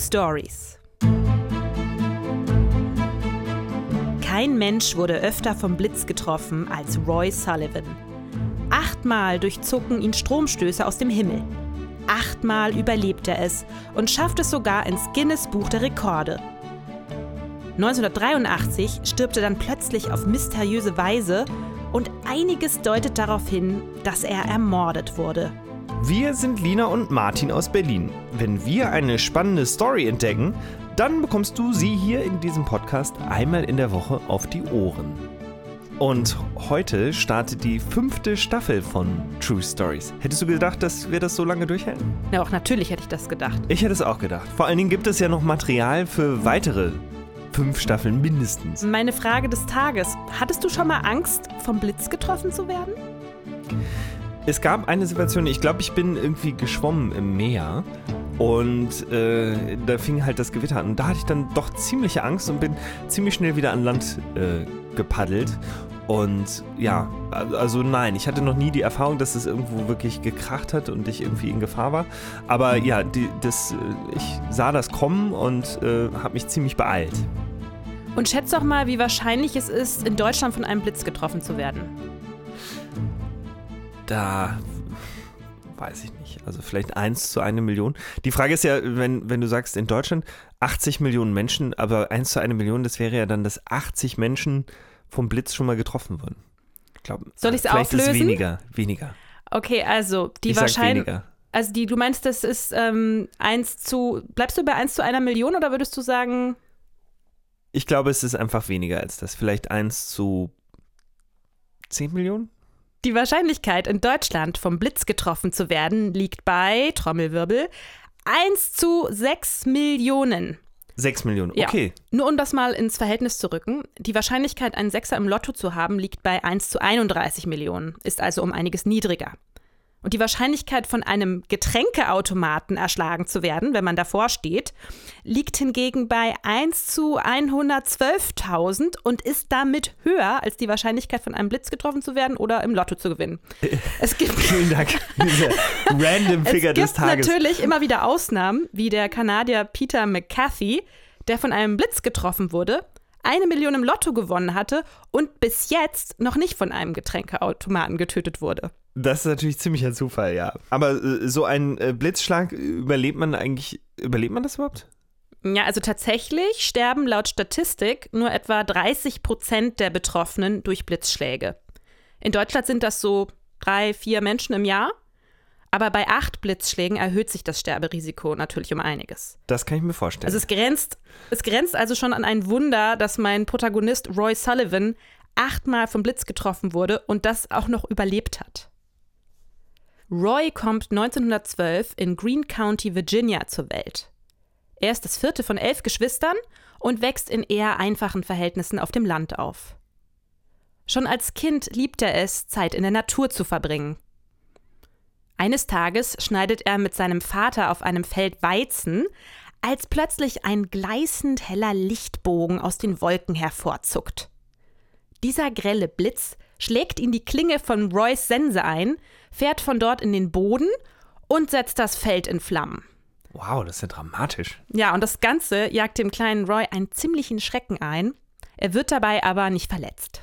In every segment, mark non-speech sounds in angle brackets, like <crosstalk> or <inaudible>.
Stories. Kein Mensch wurde öfter vom Blitz getroffen als Roy Sullivan. Achtmal durchzucken ihn Stromstöße aus dem Himmel. Achtmal überlebt er es und schafft es sogar ins Guinness Buch der Rekorde. 1983 stirbt er dann plötzlich auf mysteriöse Weise und einiges deutet darauf hin, dass er ermordet wurde. Wir sind Lina und Martin aus Berlin. Wenn wir eine spannende Story entdecken, dann bekommst du sie hier in diesem Podcast einmal in der Woche auf die Ohren. Und heute startet die fünfte Staffel von True Stories. Hättest du gedacht, dass wir das so lange durchhalten? Ja, auch natürlich hätte ich das gedacht. Ich hätte es auch gedacht. Vor allen Dingen gibt es ja noch Material für weitere fünf Staffeln mindestens. Meine Frage des Tages: Hattest du schon mal Angst, vom Blitz getroffen zu werden? Es gab eine Situation, ich glaube, ich bin irgendwie geschwommen im Meer und äh, da fing halt das Gewitter an. Und da hatte ich dann doch ziemliche Angst und bin ziemlich schnell wieder an Land äh, gepaddelt. Und ja, also nein, ich hatte noch nie die Erfahrung, dass es irgendwo wirklich gekracht hat und ich irgendwie in Gefahr war. Aber ja, die, das, äh, ich sah das kommen und äh, habe mich ziemlich beeilt. Und schätze doch mal, wie wahrscheinlich es ist, in Deutschland von einem Blitz getroffen zu werden. Da weiß ich nicht. Also vielleicht eins zu eine Million. Die Frage ist ja, wenn, wenn du sagst, in Deutschland 80 Millionen Menschen, aber eins zu eine Million, das wäre ja dann, dass 80 Menschen vom Blitz schon mal getroffen wurden. Ich glaube, Soll ich es vielleicht auflösen? Ist es weniger, weniger. Okay, also die Wahrscheinlichkeit. Also die, du meinst, das ist ähm, 1 zu. Bleibst du bei 1 zu einer Million oder würdest du sagen. Ich glaube, es ist einfach weniger als das. Vielleicht eins zu 10 Millionen? Die Wahrscheinlichkeit, in Deutschland vom Blitz getroffen zu werden, liegt bei, Trommelwirbel, 1 zu 6 Millionen. 6 Millionen, Ja. okay. Nur um das mal ins Verhältnis zu rücken, die Wahrscheinlichkeit, einen Sechser im Lotto zu haben, liegt bei 1 zu 31 Millionen, ist also um einiges niedriger. Und die Wahrscheinlichkeit, von einem Getränkeautomaten erschlagen zu werden, wenn man davor steht, liegt hingegen bei 1 zu 112.000 und ist damit höher als die Wahrscheinlichkeit, von einem Blitz getroffen zu werden oder im Lotto zu gewinnen. <laughs> Es gibt Vielen Dank. <laughs> Diese random Figure es des gibt Tages. natürlich immer wieder Ausnahmen, wie der Kanadier Peter McCarthy, der von einem Blitz getroffen wurde, eine Million im Lotto gewonnen hatte und bis jetzt noch nicht von einem Getränkeautomaten getötet wurde. Das ist natürlich ziemlicher Zufall, ja. Aber äh, so ein äh, Blitzschlag, überlebt man eigentlich, überlebt man das überhaupt? Ja, also tatsächlich sterben laut Statistik nur etwa 30 Prozent der Betroffenen durch Blitzschläge. In Deutschland sind das so drei, vier Menschen im Jahr. Aber bei acht Blitzschlägen erhöht sich das Sterberisiko natürlich um einiges. Das kann ich mir vorstellen. Also es grenzt, es grenzt also schon an ein Wunder, dass mein Protagonist Roy Sullivan achtmal vom Blitz getroffen wurde und das auch noch überlebt hat. Roy kommt 1912 in Greene County, Virginia zur Welt. Er ist das vierte von elf Geschwistern und wächst in eher einfachen Verhältnissen auf dem Land auf. Schon als Kind liebt er es, Zeit in der Natur zu verbringen. Eines Tages schneidet er mit seinem Vater auf einem Feld Weizen, als plötzlich ein gleißend heller Lichtbogen aus den Wolken hervorzuckt. Dieser grelle Blitz schlägt in die Klinge von Roys Sense ein, fährt von dort in den Boden und setzt das Feld in Flammen. wow, das ist ja dramatisch. Ja, und das Ganze jagt dem kleinen Roy einen ziemlichen Schrecken ein. Er wird dabei aber nicht verletzt.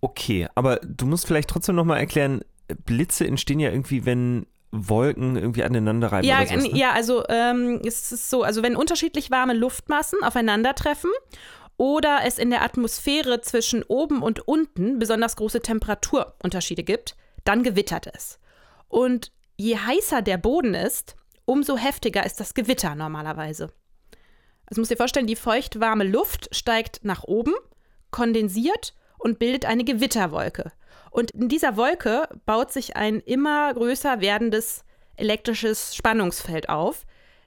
Okay, aber du musst vielleicht trotzdem nochmal erklären, Blitze entstehen ja irgendwie, wenn Wolken irgendwie aneinander reiben Ja, oder sowas, ne? ja, also ähm, es ist so, also wenn unterschiedlich warme Luftmassen aufeinandertreffen oder es in der Atmosphäre zwischen oben und unten besonders große Temperaturunterschiede gibt, dann gewittert es. Und je heißer der Boden ist, umso heftiger ist das Gewitter normalerweise. Also musst dir vorstellen, die feuchtwarme Luft steigt nach oben, kondensiert und bildet eine Gewitterwolke. Und in dieser Wolke baut sich ein immer größer werdendes elektrisches Spannungsfeld auf,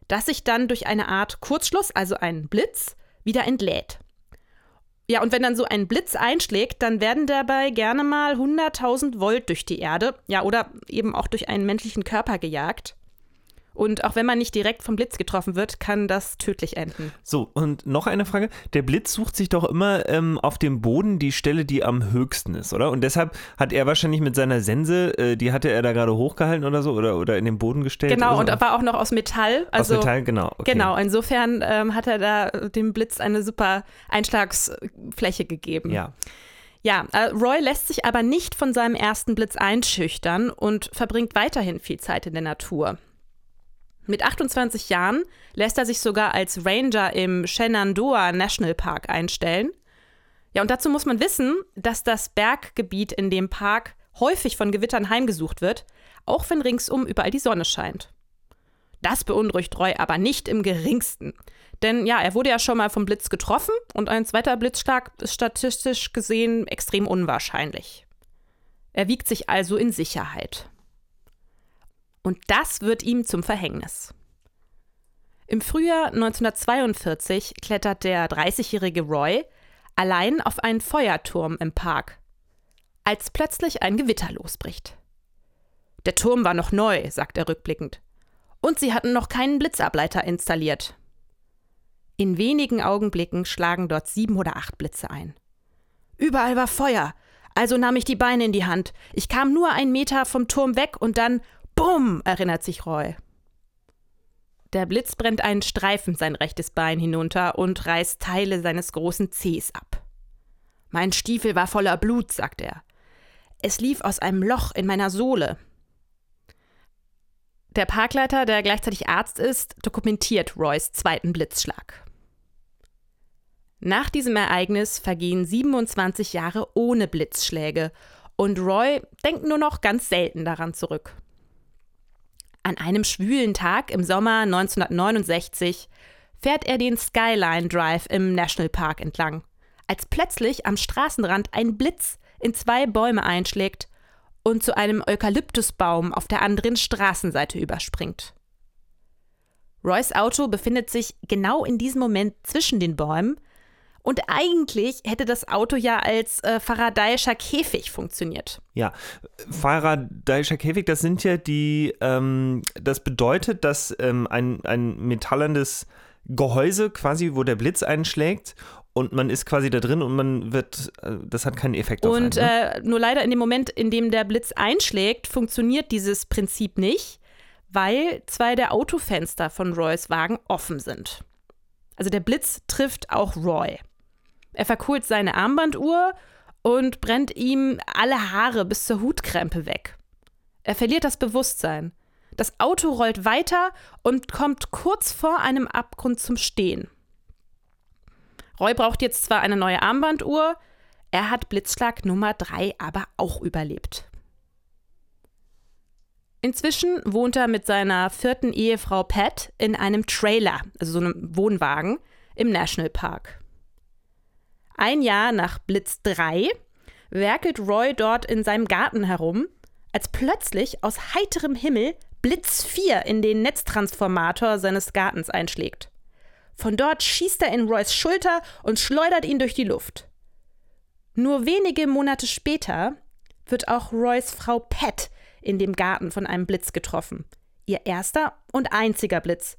das sich dann durch eine Art Kurzschluss, also einen Blitz, wieder entlädt. Ja, und wenn dann so ein Blitz einschlägt, dann werden dabei gerne mal 100.000 Volt durch die Erde, ja, oder eben auch durch einen menschlichen Körper gejagt. Und auch wenn man nicht direkt vom Blitz getroffen wird, kann das tödlich enden. So, und noch eine Frage. Der Blitz sucht sich doch immer ähm, auf dem Boden die Stelle, die am höchsten ist, oder? Und deshalb hat er wahrscheinlich mit seiner Sense, äh, die hatte er da gerade hochgehalten oder so, oder, oder in den Boden gestellt. Genau, so. und war auch noch aus Metall. Also, aus Metall, genau. Okay. Genau, insofern ähm, hat er da dem Blitz eine super Einschlagsfläche gegeben. Ja. Ja, äh, Roy lässt sich aber nicht von seinem ersten Blitz einschüchtern und verbringt weiterhin viel Zeit in der Natur. Mit 28 Jahren lässt er sich sogar als Ranger im Shenandoah National Park einstellen. Ja, und dazu muss man wissen, dass das Berggebiet in dem Park häufig von Gewittern heimgesucht wird, auch wenn ringsum überall die Sonne scheint. Das beunruhigt Roy aber nicht im geringsten. Denn ja, er wurde ja schon mal vom Blitz getroffen und ein zweiter Blitzschlag ist statistisch gesehen extrem unwahrscheinlich. Er wiegt sich also in Sicherheit. Und das wird ihm zum Verhängnis. Im Frühjahr 1942 klettert der 30-jährige Roy allein auf einen Feuerturm im Park, als plötzlich ein Gewitter losbricht. Der Turm war noch neu, sagt er rückblickend, und sie hatten noch keinen Blitzableiter installiert. In wenigen Augenblicken schlagen dort sieben oder acht Blitze ein. Überall war Feuer, also nahm ich die Beine in die Hand. Ich kam nur einen Meter vom Turm weg und dann Bumm, erinnert sich Roy. Der Blitz brennt einen Streifen sein rechtes Bein hinunter und reißt Teile seines großen Zehs ab. Mein Stiefel war voller Blut, sagt er. Es lief aus einem Loch in meiner Sohle. Der Parkleiter, der gleichzeitig Arzt ist, dokumentiert Roys zweiten Blitzschlag. Nach diesem Ereignis vergehen 27 Jahre ohne Blitzschläge und Roy denkt nur noch ganz selten daran zurück. An einem schwülen Tag im Sommer 1969 fährt er den Skyline Drive im Nationalpark entlang, als plötzlich am Straßenrand ein Blitz in zwei Bäume einschlägt und zu einem Eukalyptusbaum auf der anderen Straßenseite überspringt. Roys Auto befindet sich genau in diesem Moment zwischen den Bäumen und eigentlich hätte das Auto ja als äh, Faradayischer Käfig funktioniert. Ja, Faradayischer Käfig, das sind ja die, ähm, das bedeutet, dass ähm, ein, ein metallernes Gehäuse quasi, wo der Blitz einschlägt und man ist quasi da drin und man wird, äh, das hat keinen Effekt auf Und ne? äh, nur leider in dem Moment, in dem der Blitz einschlägt, funktioniert dieses Prinzip nicht, weil zwei der Autofenster von Roys Wagen offen sind. Also der Blitz trifft auch Roy. Er verkohlt seine Armbanduhr und brennt ihm alle Haare bis zur Hutkrempe weg. Er verliert das Bewusstsein. Das Auto rollt weiter und kommt kurz vor einem Abgrund zum Stehen. Roy braucht jetzt zwar eine neue Armbanduhr, er hat Blitzschlag Nummer 3 aber auch überlebt. Inzwischen wohnt er mit seiner vierten Ehefrau Pat in einem Trailer, also so einem Wohnwagen, im Nationalpark. Ein Jahr nach Blitz 3 werkelt Roy dort in seinem Garten herum, als plötzlich aus heiterem Himmel Blitz 4 in den Netztransformator seines Gartens einschlägt. Von dort schießt er in Roys Schulter und schleudert ihn durch die Luft. Nur wenige Monate später wird auch Roys Frau Pat in dem Garten von einem Blitz getroffen. Ihr erster und einziger Blitz.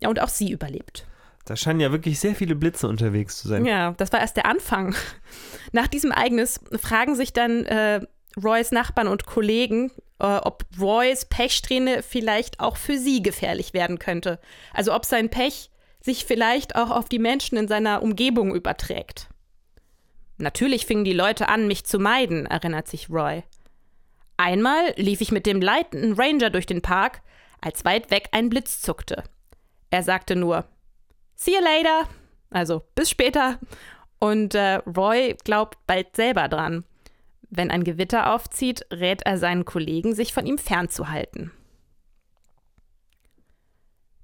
Ja, und auch sie überlebt. Da scheinen ja wirklich sehr viele Blitze unterwegs zu sein. Ja, das war erst der Anfang. Nach diesem Ereignis fragen sich dann äh, Roys Nachbarn und Kollegen, äh, ob Roys Pechsträhne vielleicht auch für sie gefährlich werden könnte. Also ob sein Pech sich vielleicht auch auf die Menschen in seiner Umgebung überträgt. Natürlich fingen die Leute an, mich zu meiden, erinnert sich Roy. Einmal lief ich mit dem leitenden Ranger durch den Park, als weit weg ein Blitz zuckte. Er sagte nur, See you later. Also bis später. Und äh, Roy glaubt bald selber dran. Wenn ein Gewitter aufzieht, rät er seinen Kollegen, sich von ihm fernzuhalten.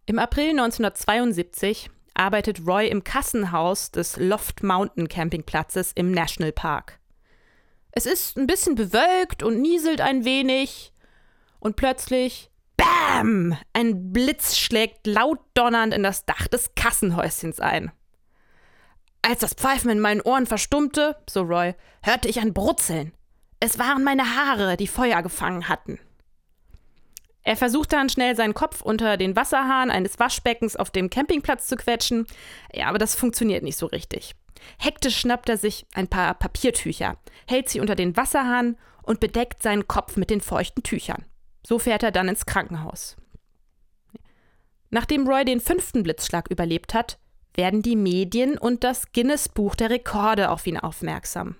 Im April 1972 arbeitet Roy im Kassenhaus des Loft Mountain Campingplatzes im National Park. Es ist ein bisschen bewölkt und nieselt ein wenig. Und plötzlich Bam! Ein Blitz schlägt laut donnernd in das Dach des Kassenhäuschens ein. Als das Pfeifen in meinen Ohren verstummte, so Roy, hörte ich ein Brutzeln. Es waren meine Haare, die Feuer gefangen hatten. Er versucht dann schnell seinen Kopf unter den Wasserhahn eines Waschbeckens auf dem Campingplatz zu quetschen. Ja, aber das funktioniert nicht so richtig. Hektisch schnappt er sich ein paar Papiertücher, hält sie unter den Wasserhahn und bedeckt seinen Kopf mit den feuchten Tüchern. So fährt er dann ins Krankenhaus. Nachdem Roy den fünften Blitzschlag überlebt hat, werden die Medien und das Guinness Buch der Rekorde auf ihn aufmerksam.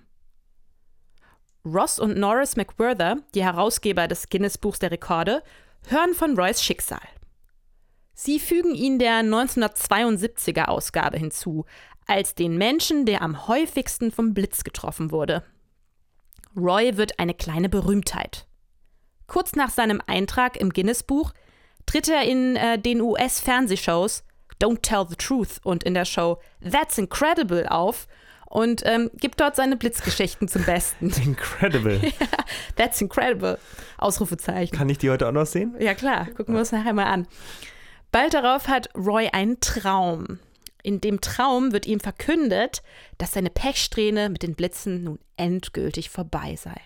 Ross und Norris McWhirther, die Herausgeber des Guinness Buchs der Rekorde, hören von Roys Schicksal. Sie fügen ihn der 1972er Ausgabe hinzu, als den Menschen, der am häufigsten vom Blitz getroffen wurde. Roy wird eine kleine Berühmtheit. Kurz nach seinem Eintrag im Guinness-Buch tritt er in äh, den US-Fernsehshows Don't Tell the Truth und in der Show That's Incredible auf und ähm, gibt dort seine Blitzgeschichten zum Besten. <laughs> Incredible. <laughs> ja, that's incredible. Ausrufezeichen. Kann ich die heute auch noch sehen? Ja, klar. Gucken wir uns nachher mal an. Bald darauf hat Roy einen Traum. In dem Traum wird ihm verkündet, dass seine Pechsträhne mit den Blitzen nun endgültig vorbei sei.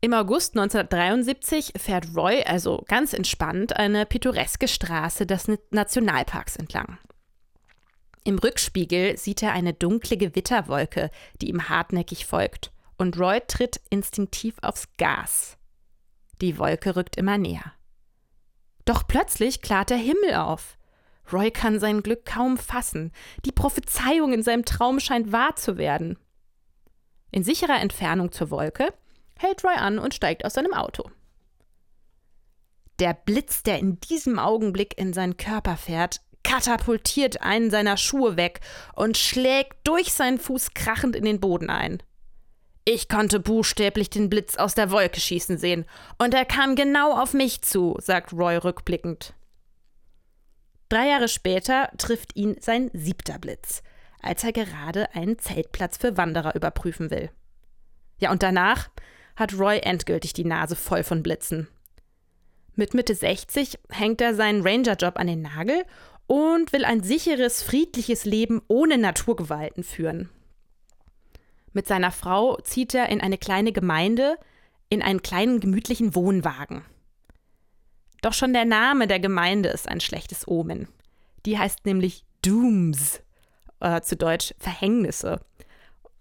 Im August 1973 fährt Roy also ganz entspannt eine pittoreske Straße des Nationalparks entlang. Im Rückspiegel sieht er eine dunkle Gewitterwolke, die ihm hartnäckig folgt, und Roy tritt instinktiv aufs Gas. Die Wolke rückt immer näher. Doch plötzlich klart der Himmel auf. Roy kann sein Glück kaum fassen. Die Prophezeiung in seinem Traum scheint wahr zu werden. In sicherer Entfernung zur Wolke hält Roy an und steigt aus seinem Auto. Der Blitz, der in diesem Augenblick in seinen Körper fährt, katapultiert einen seiner Schuhe weg und schlägt durch seinen Fuß krachend in den Boden ein. Ich konnte buchstäblich den Blitz aus der Wolke schießen sehen, und er kam genau auf mich zu, sagt Roy rückblickend. Drei Jahre später trifft ihn sein siebter Blitz, als er gerade einen Zeltplatz für Wanderer überprüfen will. Ja, und danach hat Roy endgültig die Nase voll von Blitzen. Mit Mitte 60 hängt er seinen Ranger-Job an den Nagel und will ein sicheres, friedliches Leben ohne Naturgewalten führen. Mit seiner Frau zieht er in eine kleine Gemeinde, in einen kleinen gemütlichen Wohnwagen. Doch schon der Name der Gemeinde ist ein schlechtes Omen. Die heißt nämlich Dooms, äh, zu Deutsch Verhängnisse.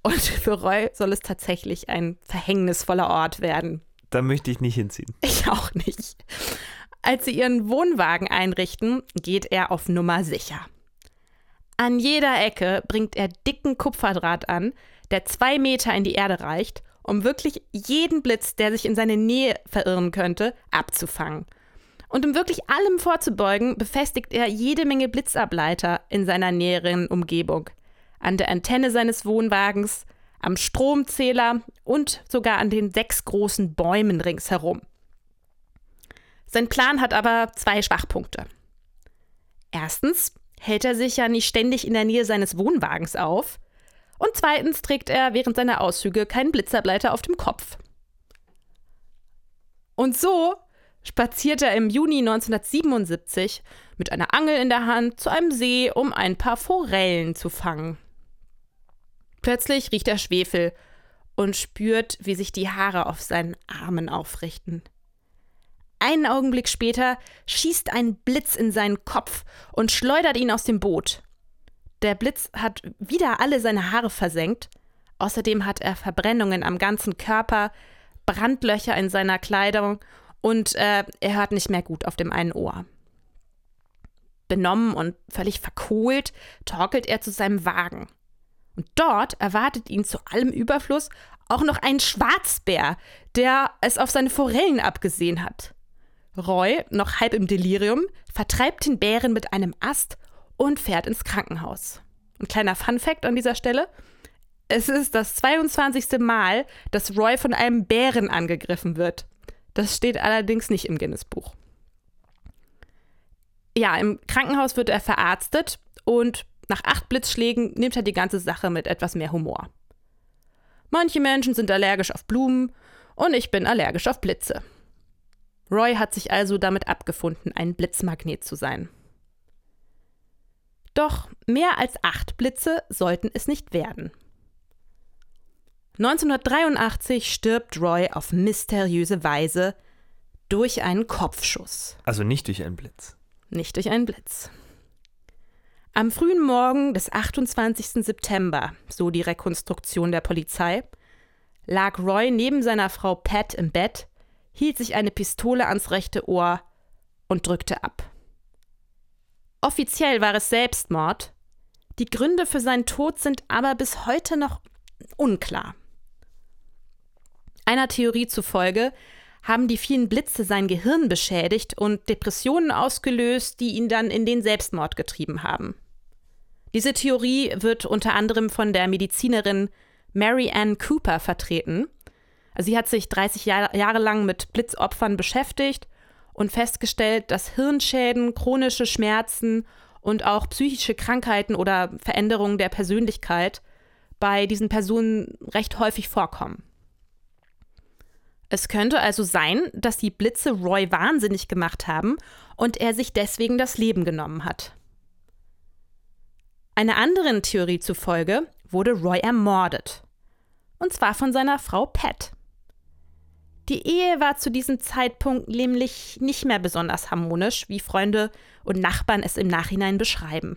Und <laughs> für Roy soll es tatsächlich ein verhängnisvoller Ort werden. Da möchte ich nicht hinziehen. Ich auch nicht. Als sie ihren Wohnwagen einrichten, geht er auf Nummer sicher. An jeder Ecke bringt er dicken Kupferdraht an, der zwei Meter in die Erde reicht, um wirklich jeden Blitz, der sich in seine Nähe verirren könnte, abzufangen. Und um wirklich allem vorzubeugen, befestigt er jede Menge Blitzableiter in seiner näheren Umgebung. An der Antenne seines Wohnwagens, am Stromzähler und sogar an den sechs großen Bäumen ringsherum. Sein Plan hat aber zwei Schwachpunkte. Erstens hält er sich ja nicht ständig in der Nähe seines Wohnwagens auf. Und zweitens trägt er während seiner Auszüge keinen Blitzableiter auf dem Kopf. Und so spaziert er im Juni 1977 mit einer Angel in der Hand zu einem See, um ein paar Forellen zu fangen. Plötzlich riecht er Schwefel und spürt, wie sich die Haare auf seinen Armen aufrichten. Einen Augenblick später schießt ein Blitz in seinen Kopf und schleudert ihn aus dem Boot. Der Blitz hat wieder alle seine Haare versenkt. Außerdem hat er Verbrennungen am ganzen Körper, Brandlöcher in seiner Kleidung und äh, er hört nicht mehr gut auf dem einen Ohr. Benommen und völlig verkohlt torkelt er zu seinem Wagen. Und dort erwartet ihn zu allem Überfluss auch noch ein Schwarzbär, der es auf seine Forellen abgesehen hat. Roy, noch halb im Delirium, vertreibt den Bären mit einem Ast und fährt ins Krankenhaus. Ein kleiner Fun-Fact an dieser Stelle: Es ist das 22. Mal, dass Roy von einem Bären angegriffen wird. Das steht allerdings nicht im Guinness-Buch. Ja, im Krankenhaus wird er verarztet und nach acht Blitzschlägen nimmt er die ganze Sache mit etwas mehr Humor. Manche Menschen sind allergisch auf Blumen und ich bin allergisch auf Blitze. Roy hat sich also damit abgefunden, ein Blitzmagnet zu sein. Doch mehr als acht Blitze sollten es nicht werden. 1983 stirbt Roy auf mysteriöse Weise durch einen Kopfschuss. Also nicht durch einen Blitz. Nicht durch einen Blitz. Am frühen Morgen des 28. September, so die Rekonstruktion der Polizei, lag Roy neben seiner Frau Pat im Bett, hielt sich eine Pistole ans rechte Ohr und drückte ab. Offiziell war es Selbstmord, die Gründe für seinen Tod sind aber bis heute noch unklar. Einer Theorie zufolge haben die vielen Blitze sein Gehirn beschädigt und Depressionen ausgelöst, die ihn dann in den Selbstmord getrieben haben. Diese Theorie wird unter anderem von der Medizinerin Mary Ann Cooper vertreten. Sie hat sich 30 Jahr, Jahre lang mit Blitzopfern beschäftigt und festgestellt, dass Hirnschäden, chronische Schmerzen und auch psychische Krankheiten oder Veränderungen der Persönlichkeit bei diesen Personen recht häufig vorkommen. Es könnte also sein, dass die Blitze Roy wahnsinnig gemacht haben und er sich deswegen das Leben genommen hat. Einer anderen Theorie zufolge wurde Roy ermordet. Und zwar von seiner Frau Pat. Die Ehe war zu diesem Zeitpunkt nämlich nicht mehr besonders harmonisch, wie Freunde und Nachbarn es im Nachhinein beschreiben.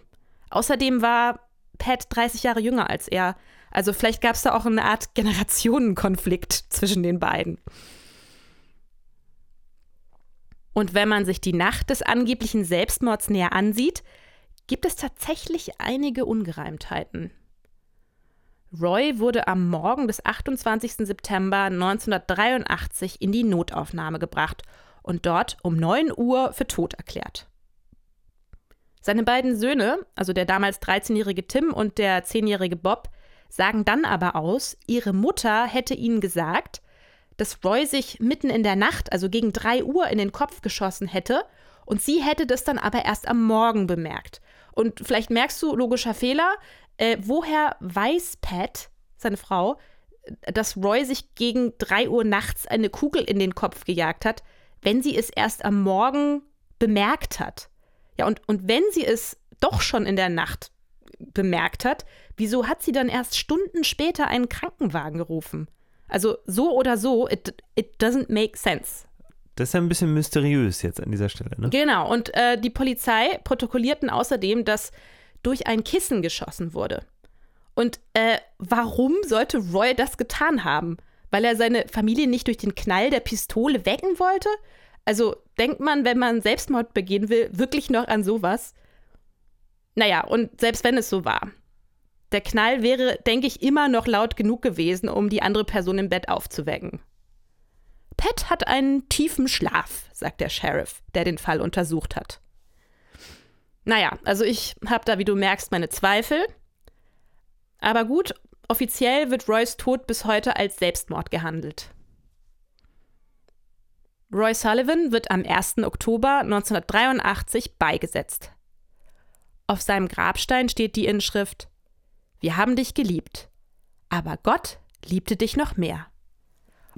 Außerdem war Pat 30 Jahre jünger als er, also vielleicht gab es da auch eine Art Generationenkonflikt zwischen den beiden. Und wenn man sich die Nacht des angeblichen Selbstmords näher ansieht, gibt es tatsächlich einige Ungereimtheiten. Roy wurde am Morgen des 28. September 1983 in die Notaufnahme gebracht und dort um 9 Uhr für tot erklärt. Seine beiden Söhne, also der damals 13-jährige Tim und der 10-jährige Bob, sagen dann aber aus, ihre Mutter hätte ihnen gesagt, dass Roy sich mitten in der Nacht, also gegen 3 Uhr, in den Kopf geschossen hätte und sie hätte das dann aber erst am Morgen bemerkt. Und vielleicht merkst du, logischer Fehler, äh, woher weiß Pat, seine Frau, dass Roy sich gegen 3 Uhr nachts eine Kugel in den Kopf gejagt hat, wenn sie es erst am Morgen bemerkt hat? Ja, und, und wenn sie es doch schon in der Nacht bemerkt hat, wieso hat sie dann erst Stunden später einen Krankenwagen gerufen? Also so oder so, it, it doesn't make sense. Das ist ja ein bisschen mysteriös jetzt an dieser Stelle, ne? Genau, und äh, die Polizei protokollierten außerdem, dass durch ein Kissen geschossen wurde. Und äh, warum sollte Roy das getan haben? Weil er seine Familie nicht durch den Knall der Pistole wecken wollte? Also denkt man, wenn man Selbstmord begehen will, wirklich noch an sowas? Naja, und selbst wenn es so war. Der Knall wäre, denke ich, immer noch laut genug gewesen, um die andere Person im Bett aufzuwecken. Pat hat einen tiefen Schlaf, sagt der Sheriff, der den Fall untersucht hat. Naja, also ich habe da, wie du merkst, meine Zweifel. Aber gut, offiziell wird Roys Tod bis heute als Selbstmord gehandelt. Roy Sullivan wird am 1. Oktober 1983 beigesetzt. Auf seinem Grabstein steht die Inschrift Wir haben dich geliebt, aber Gott liebte dich noch mehr.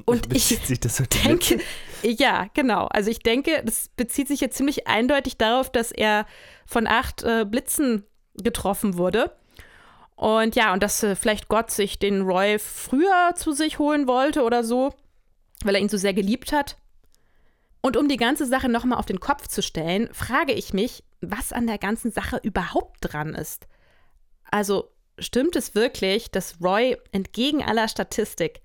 Und <laughs> ich so denke, ja, genau. Also ich denke, das bezieht sich jetzt ziemlich eindeutig darauf, dass er von acht äh, Blitzen getroffen wurde. Und ja, und dass äh, vielleicht Gott sich den Roy früher zu sich holen wollte oder so, weil er ihn so sehr geliebt hat. Und um die ganze Sache nochmal auf den Kopf zu stellen, frage ich mich, was an der ganzen Sache überhaupt dran ist. Also stimmt es wirklich, dass Roy entgegen aller Statistik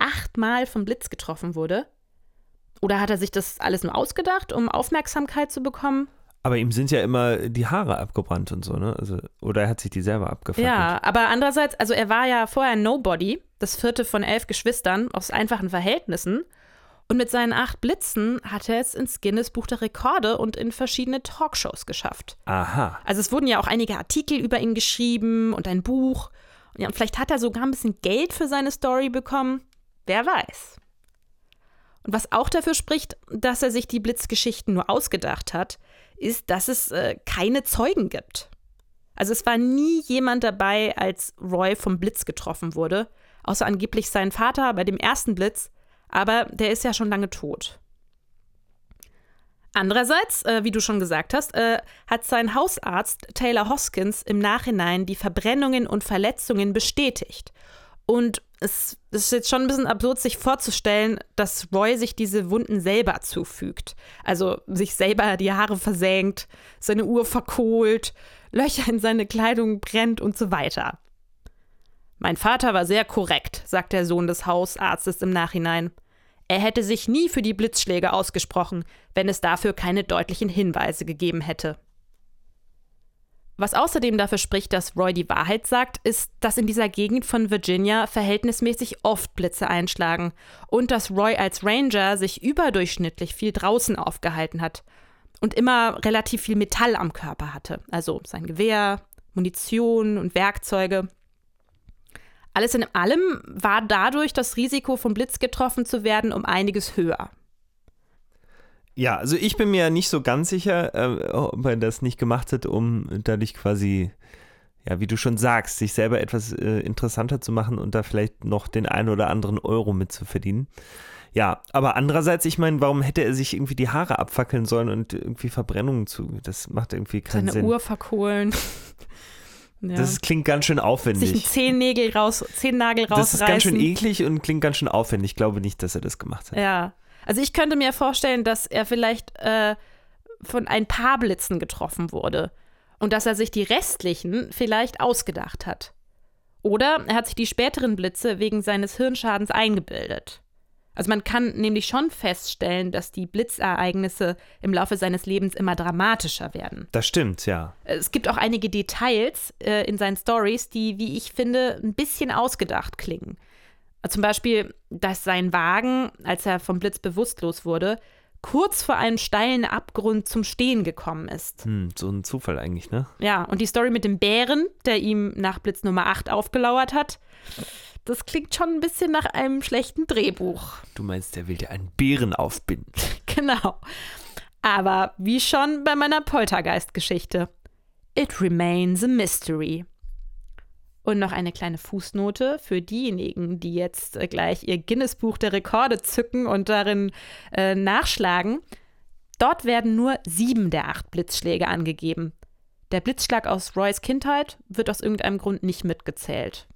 achtmal vom Blitz getroffen wurde? Oder hat er sich das alles nur ausgedacht, um Aufmerksamkeit zu bekommen? Aber ihm sind ja immer die Haare abgebrannt und so, ne? Also, oder er hat sich die selber abgefackelt. Ja, aber andererseits, also er war ja vorher Nobody, das vierte von elf Geschwistern aus einfachen Verhältnissen. Und mit seinen acht Blitzen hat er es ins Guinness Buch der Rekorde und in verschiedene Talkshows geschafft. Aha. Also es wurden ja auch einige Artikel über ihn geschrieben und ein Buch. Und, ja, und vielleicht hat er sogar ein bisschen Geld für seine Story bekommen. Wer weiß. Und was auch dafür spricht, dass er sich die Blitzgeschichten nur ausgedacht hat, ist, dass es äh, keine Zeugen gibt. Also es war nie jemand dabei, als Roy vom Blitz getroffen wurde, außer angeblich sein Vater bei dem ersten Blitz, aber der ist ja schon lange tot. Andererseits, äh, wie du schon gesagt hast, äh, hat sein Hausarzt Taylor Hoskins im Nachhinein die Verbrennungen und Verletzungen bestätigt Und es ist jetzt schon ein bisschen absurd, sich vorzustellen, dass Roy sich diese Wunden selber zufügt. Also sich selber die Haare versenkt, seine Uhr verkohlt, Löcher in seine Kleidung brennt und so weiter. Mein Vater war sehr korrekt, sagt der Sohn des Hausarztes im Nachhinein. Er hätte sich nie für die Blitzschläge ausgesprochen, wenn es dafür keine deutlichen Hinweise gegeben hätte. Was außerdem dafür spricht, dass Roy die Wahrheit sagt, ist, dass in dieser Gegend von Virginia verhältnismäßig oft Blitze einschlagen und dass Roy als Ranger sich überdurchschnittlich viel draußen aufgehalten hat und immer relativ viel Metall am Körper hatte, also sein Gewehr, Munition und Werkzeuge. Alles in allem war dadurch das Risiko, vom Blitz getroffen zu werden, um einiges höher. Ja, also ich bin mir nicht so ganz sicher, äh, ob er das nicht gemacht hat, um dadurch quasi, ja, wie du schon sagst, sich selber etwas äh, interessanter zu machen und da vielleicht noch den einen oder anderen Euro mitzuverdienen. Ja, aber andererseits, ich meine, warum hätte er sich irgendwie die Haare abfackeln sollen und irgendwie Verbrennungen zu? Das macht irgendwie keinen Seine Sinn. Uhr verkohlen. <laughs> ja. Das klingt ganz schön aufwendig. Sich einen Zehennägel raus, Zehennagel rausreißen. das ist ganz schön eklig und klingt ganz schön aufwendig. Ich glaube nicht, dass er das gemacht hat. Ja. Also ich könnte mir vorstellen, dass er vielleicht äh, von ein paar Blitzen getroffen wurde und dass er sich die restlichen vielleicht ausgedacht hat. Oder er hat sich die späteren Blitze wegen seines Hirnschadens eingebildet. Also man kann nämlich schon feststellen, dass die Blitzereignisse im Laufe seines Lebens immer dramatischer werden. Das stimmt, ja. Es gibt auch einige Details äh, in seinen Stories, die, wie ich finde, ein bisschen ausgedacht klingen. Zum Beispiel, dass sein Wagen, als er vom Blitz bewusstlos wurde, kurz vor einem steilen Abgrund zum Stehen gekommen ist. Hm, so ein Zufall eigentlich, ne? Ja, und die Story mit dem Bären, der ihm nach Blitz Nummer 8 aufgelauert hat, das klingt schon ein bisschen nach einem schlechten Drehbuch. Du meinst, der will dir einen Bären aufbinden. <laughs> Genau. Aber wie schon bei meiner Poltergeist-Geschichte. It remains a mystery. Und noch eine kleine Fußnote für diejenigen, die jetzt äh, gleich ihr Guinness-Buch der Rekorde zücken und darin äh, nachschlagen. Dort werden nur sieben der acht Blitzschläge angegeben. Der Blitzschlag aus Roys Kindheit wird aus irgendeinem Grund nicht mitgezählt.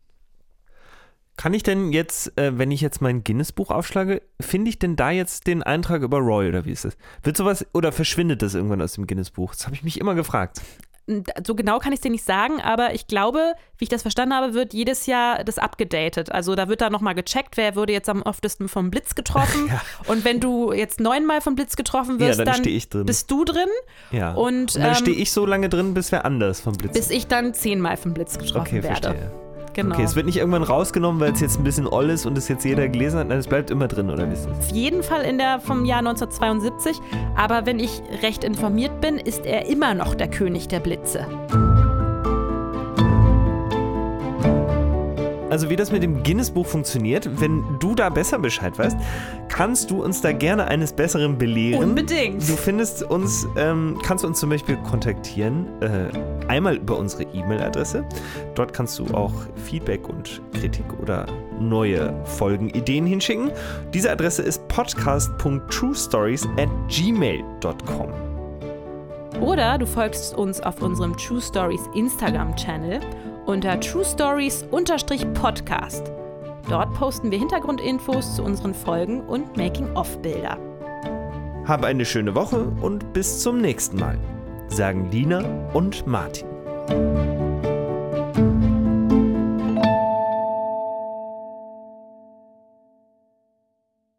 Kann ich denn jetzt, äh, wenn ich jetzt mein Guinness-Buch aufschlage, finde ich denn da jetzt den Eintrag über Roy oder wie ist das? Wird sowas oder verschwindet das irgendwann aus dem Guinness-Buch? Das habe ich mich immer gefragt. So genau kann ich es dir nicht sagen, aber ich glaube, wie ich das verstanden habe, wird jedes Jahr das abgedatet. Also da wird da nochmal gecheckt, wer wurde jetzt am oftesten vom Blitz <laughs> getroffen. ja. Und wenn du jetzt neunmal vom Blitz getroffen wirst, ja, dann, dann bist du drin. Ja. Und, Und dann ähm, stehe ich so lange drin, bis wer anders vom Blitz. Bis ich dann zehnmal vom Blitz getroffen okay, werde. Verstehe. Genau. Okay, es wird nicht irgendwann rausgenommen, weil es jetzt ein bisschen oll ist und es jetzt jeder gelesen hat. Nein, es bleibt immer drin, oder wie ist Auf jeden Fall in der vom Jahr 1972. Aber wenn ich recht informiert bin, ist er immer noch der König der Blitze. Also wie das mit dem Guinness-Buch funktioniert, wenn du da besser Bescheid weißt, kannst du uns da gerne eines Besseren belehren. Unbedingt. Du findest uns, ähm, kannst du uns zum Beispiel kontaktieren, äh, einmal über unsere E-Mail-Adresse. Dort kannst du auch Feedback und Kritik oder neue Folgenideen hinschicken. Diese Adresse ist podcast.truestories at gmail.com. Oder du folgst uns auf unserem True Stories Instagram-Channel unter True Stories-Podcast. Dort posten wir Hintergrundinfos zu unseren Folgen und Making-of-Bilder. Hab eine schöne Woche und bis zum nächsten Mal, sagen Lina und Martin.